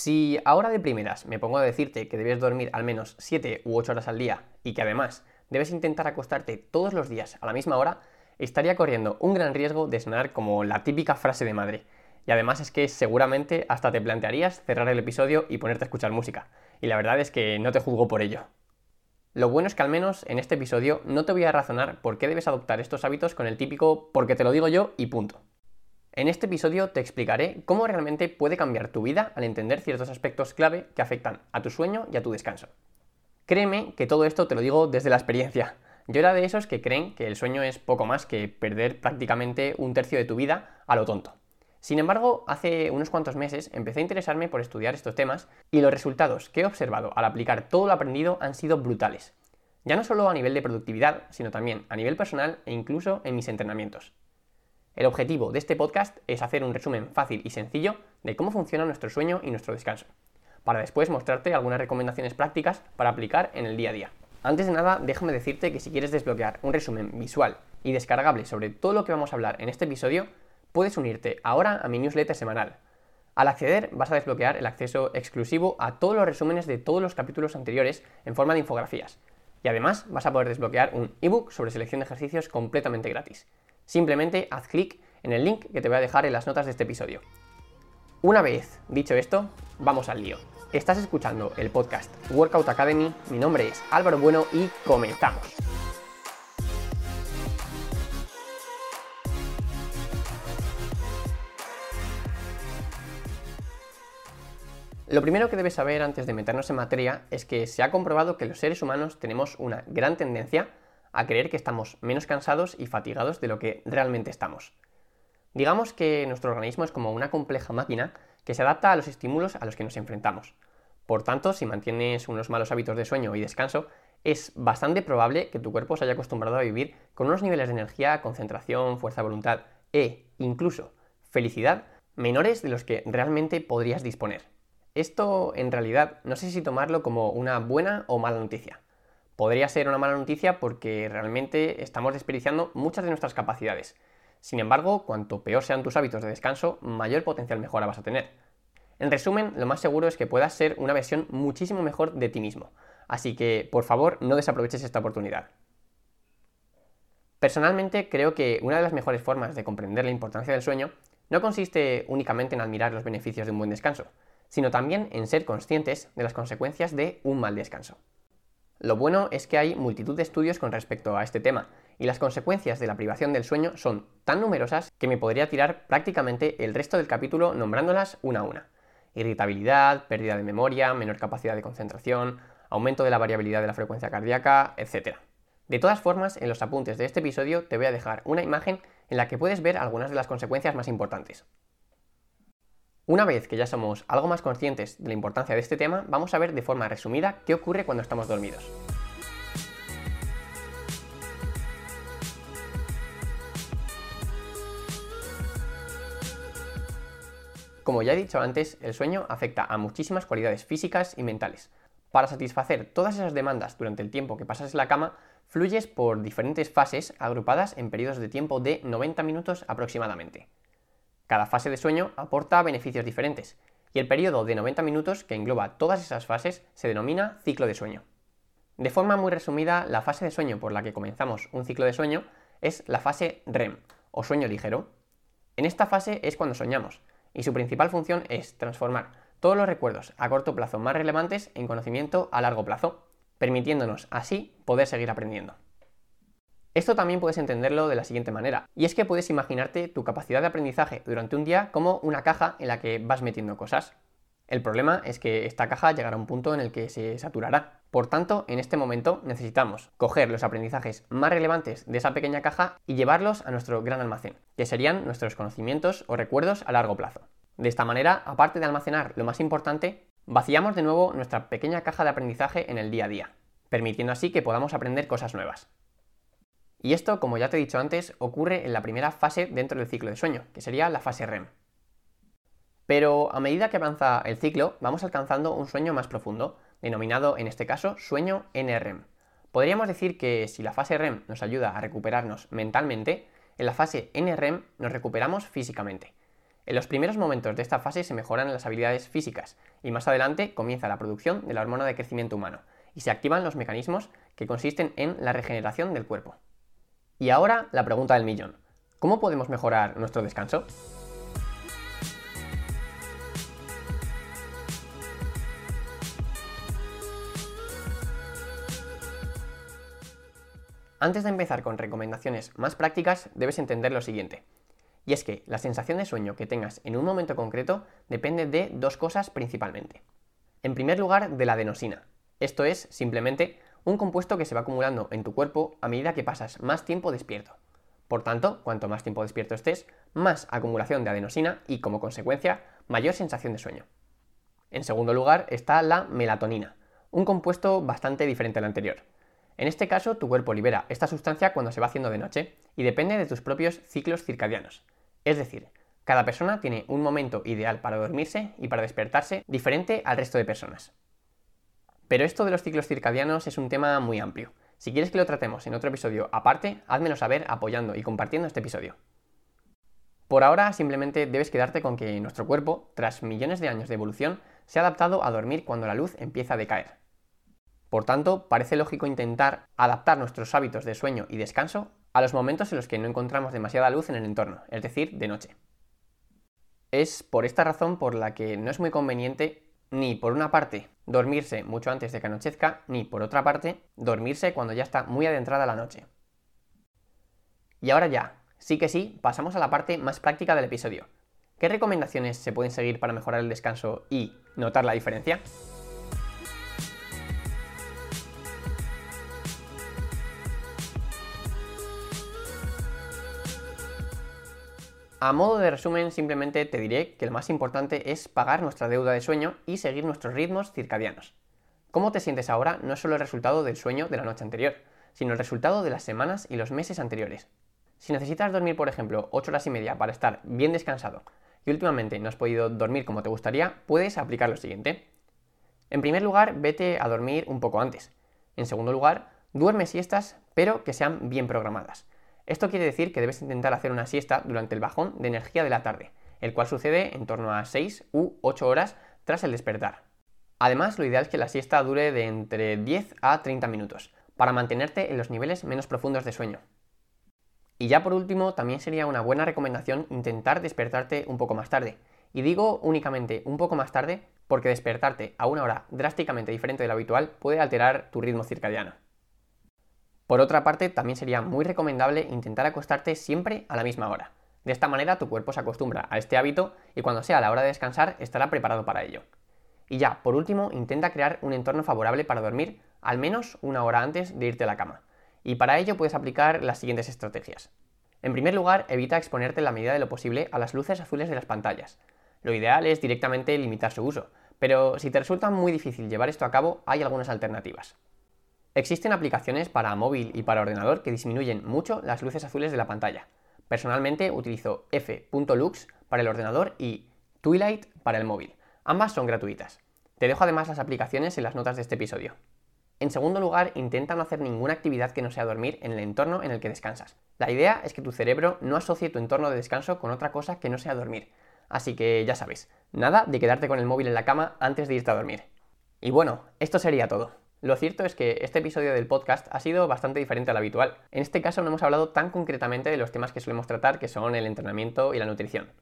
Si ahora de primeras me pongo a decirte que debes dormir al menos 7 u 8 horas al día y que además debes intentar acostarte todos los días a la misma hora, estaría corriendo un gran riesgo de sonar como la típica frase de madre. Y además es que seguramente hasta te plantearías cerrar el episodio y ponerte a escuchar música. Y la verdad es que no te juzgo por ello. Lo bueno es que al menos en este episodio no te voy a razonar por qué debes adoptar estos hábitos con el típico porque te lo digo yo y punto. En este episodio te explicaré cómo realmente puede cambiar tu vida al entender ciertos aspectos clave que afectan a tu sueño y a tu descanso. Créeme que todo esto te lo digo desde la experiencia. Yo era de esos que creen que el sueño es poco más que perder prácticamente un tercio de tu vida a lo tonto. Sin embargo, hace unos cuantos meses empecé a interesarme por estudiar estos temas y los resultados que he observado al aplicar todo lo aprendido han sido brutales. Ya no solo a nivel de productividad, sino también a nivel personal e incluso en mis entrenamientos. El objetivo de este podcast es hacer un resumen fácil y sencillo de cómo funciona nuestro sueño y nuestro descanso, para después mostrarte algunas recomendaciones prácticas para aplicar en el día a día. Antes de nada, déjame decirte que si quieres desbloquear un resumen visual y descargable sobre todo lo que vamos a hablar en este episodio, puedes unirte ahora a mi newsletter semanal. Al acceder vas a desbloquear el acceso exclusivo a todos los resúmenes de todos los capítulos anteriores en forma de infografías. Y además vas a poder desbloquear un ebook sobre selección de ejercicios completamente gratis. Simplemente haz clic en el link que te voy a dejar en las notas de este episodio. Una vez dicho esto, vamos al lío. Estás escuchando el podcast Workout Academy, mi nombre es Álvaro Bueno y comenzamos. Lo primero que debes saber antes de meternos en materia es que se ha comprobado que los seres humanos tenemos una gran tendencia a creer que estamos menos cansados y fatigados de lo que realmente estamos. Digamos que nuestro organismo es como una compleja máquina que se adapta a los estímulos a los que nos enfrentamos. Por tanto, si mantienes unos malos hábitos de sueño y descanso, es bastante probable que tu cuerpo se haya acostumbrado a vivir con unos niveles de energía, concentración, fuerza de voluntad e incluso felicidad menores de los que realmente podrías disponer. Esto en realidad no sé si tomarlo como una buena o mala noticia podría ser una mala noticia porque realmente estamos desperdiciando muchas de nuestras capacidades. Sin embargo, cuanto peor sean tus hábitos de descanso, mayor potencial mejora vas a tener. En resumen, lo más seguro es que puedas ser una versión muchísimo mejor de ti mismo. Así que, por favor, no desaproveches esta oportunidad. Personalmente creo que una de las mejores formas de comprender la importancia del sueño no consiste únicamente en admirar los beneficios de un buen descanso, sino también en ser conscientes de las consecuencias de un mal descanso. Lo bueno es que hay multitud de estudios con respecto a este tema, y las consecuencias de la privación del sueño son tan numerosas que me podría tirar prácticamente el resto del capítulo nombrándolas una a una. Irritabilidad, pérdida de memoria, menor capacidad de concentración, aumento de la variabilidad de la frecuencia cardíaca, etc. De todas formas, en los apuntes de este episodio te voy a dejar una imagen en la que puedes ver algunas de las consecuencias más importantes. Una vez que ya somos algo más conscientes de la importancia de este tema, vamos a ver de forma resumida qué ocurre cuando estamos dormidos. Como ya he dicho antes, el sueño afecta a muchísimas cualidades físicas y mentales. Para satisfacer todas esas demandas durante el tiempo que pasas en la cama, fluyes por diferentes fases agrupadas en periodos de tiempo de 90 minutos aproximadamente. Cada fase de sueño aporta beneficios diferentes, y el periodo de 90 minutos que engloba todas esas fases se denomina ciclo de sueño. De forma muy resumida, la fase de sueño por la que comenzamos un ciclo de sueño es la fase REM, o sueño ligero. En esta fase es cuando soñamos, y su principal función es transformar todos los recuerdos a corto plazo más relevantes en conocimiento a largo plazo, permitiéndonos así poder seguir aprendiendo. Esto también puedes entenderlo de la siguiente manera, y es que puedes imaginarte tu capacidad de aprendizaje durante un día como una caja en la que vas metiendo cosas. El problema es que esta caja llegará a un punto en el que se saturará. Por tanto, en este momento necesitamos coger los aprendizajes más relevantes de esa pequeña caja y llevarlos a nuestro gran almacén, que serían nuestros conocimientos o recuerdos a largo plazo. De esta manera, aparte de almacenar lo más importante, vaciamos de nuevo nuestra pequeña caja de aprendizaje en el día a día, permitiendo así que podamos aprender cosas nuevas. Y esto, como ya te he dicho antes, ocurre en la primera fase dentro del ciclo de sueño, que sería la fase REM. Pero a medida que avanza el ciclo, vamos alcanzando un sueño más profundo, denominado en este caso sueño NREM. Podríamos decir que si la fase REM nos ayuda a recuperarnos mentalmente, en la fase NREM nos recuperamos físicamente. En los primeros momentos de esta fase se mejoran las habilidades físicas y más adelante comienza la producción de la hormona de crecimiento humano y se activan los mecanismos que consisten en la regeneración del cuerpo. Y ahora la pregunta del millón. ¿Cómo podemos mejorar nuestro descanso? Antes de empezar con recomendaciones más prácticas, debes entender lo siguiente. Y es que la sensación de sueño que tengas en un momento concreto depende de dos cosas principalmente. En primer lugar, de la adenosina. Esto es simplemente un compuesto que se va acumulando en tu cuerpo a medida que pasas más tiempo despierto. Por tanto, cuanto más tiempo despierto estés, más acumulación de adenosina y, como consecuencia, mayor sensación de sueño. En segundo lugar está la melatonina, un compuesto bastante diferente al anterior. En este caso, tu cuerpo libera esta sustancia cuando se va haciendo de noche y depende de tus propios ciclos circadianos. Es decir, cada persona tiene un momento ideal para dormirse y para despertarse diferente al resto de personas. Pero esto de los ciclos circadianos es un tema muy amplio. Si quieres que lo tratemos en otro episodio aparte, házmelo saber apoyando y compartiendo este episodio. Por ahora simplemente debes quedarte con que nuestro cuerpo, tras millones de años de evolución, se ha adaptado a dormir cuando la luz empieza a decaer. Por tanto, parece lógico intentar adaptar nuestros hábitos de sueño y descanso a los momentos en los que no encontramos demasiada luz en el entorno, es decir, de noche. Es por esta razón por la que no es muy conveniente ni por una parte dormirse mucho antes de que anochezca, ni por otra parte dormirse cuando ya está muy adentrada la noche. Y ahora ya, sí que sí, pasamos a la parte más práctica del episodio. ¿Qué recomendaciones se pueden seguir para mejorar el descanso y notar la diferencia? A modo de resumen, simplemente te diré que lo más importante es pagar nuestra deuda de sueño y seguir nuestros ritmos circadianos. Cómo te sientes ahora no es solo el resultado del sueño de la noche anterior, sino el resultado de las semanas y los meses anteriores. Si necesitas dormir, por ejemplo, 8 horas y media para estar bien descansado y últimamente no has podido dormir como te gustaría, puedes aplicar lo siguiente. En primer lugar, vete a dormir un poco antes. En segundo lugar, duerme siestas, pero que sean bien programadas. Esto quiere decir que debes intentar hacer una siesta durante el bajón de energía de la tarde, el cual sucede en torno a 6 u 8 horas tras el despertar. Además, lo ideal es que la siesta dure de entre 10 a 30 minutos, para mantenerte en los niveles menos profundos de sueño. Y ya por último, también sería una buena recomendación intentar despertarte un poco más tarde. Y digo únicamente un poco más tarde porque despertarte a una hora drásticamente diferente de lo habitual puede alterar tu ritmo circadiano. Por otra parte, también sería muy recomendable intentar acostarte siempre a la misma hora. De esta manera tu cuerpo se acostumbra a este hábito y cuando sea la hora de descansar estará preparado para ello. Y ya, por último, intenta crear un entorno favorable para dormir al menos una hora antes de irte a la cama. Y para ello puedes aplicar las siguientes estrategias. En primer lugar, evita exponerte en la medida de lo posible a las luces azules de las pantallas. Lo ideal es directamente limitar su uso, pero si te resulta muy difícil llevar esto a cabo, hay algunas alternativas. Existen aplicaciones para móvil y para ordenador que disminuyen mucho las luces azules de la pantalla. Personalmente utilizo f.lux para el ordenador y Twilight para el móvil. Ambas son gratuitas. Te dejo además las aplicaciones en las notas de este episodio. En segundo lugar, intenta no hacer ninguna actividad que no sea dormir en el entorno en el que descansas. La idea es que tu cerebro no asocie tu entorno de descanso con otra cosa que no sea dormir. Así que ya sabes, nada de quedarte con el móvil en la cama antes de irte a dormir. Y bueno, esto sería todo. Lo cierto es que este episodio del podcast ha sido bastante diferente al habitual. En este caso no hemos hablado tan concretamente de los temas que solemos tratar, que son el entrenamiento y la nutrición.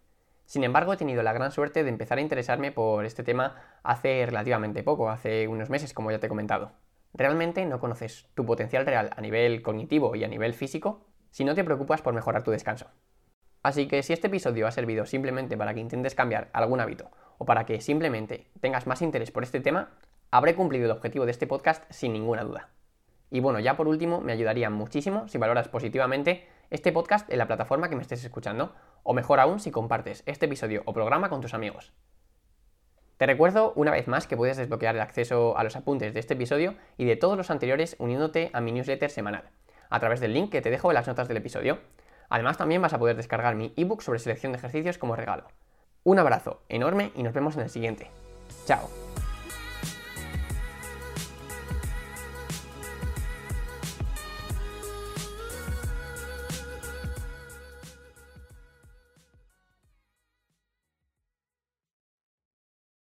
Sin embargo, he tenido la gran suerte de empezar a interesarme por este tema hace relativamente poco, hace unos meses, como ya te he comentado. Realmente no conoces tu potencial real a nivel cognitivo y a nivel físico si no te preocupas por mejorar tu descanso. Así que si este episodio ha servido simplemente para que intentes cambiar algún hábito o para que simplemente tengas más interés por este tema, habré cumplido el objetivo de este podcast sin ninguna duda. Y bueno, ya por último, me ayudaría muchísimo si valoras positivamente este podcast en la plataforma que me estés escuchando, o mejor aún si compartes este episodio o programa con tus amigos. Te recuerdo una vez más que puedes desbloquear el acceso a los apuntes de este episodio y de todos los anteriores uniéndote a mi newsletter semanal, a través del link que te dejo en las notas del episodio. Además también vas a poder descargar mi ebook sobre selección de ejercicios como regalo. Un abrazo enorme y nos vemos en el siguiente. Chao.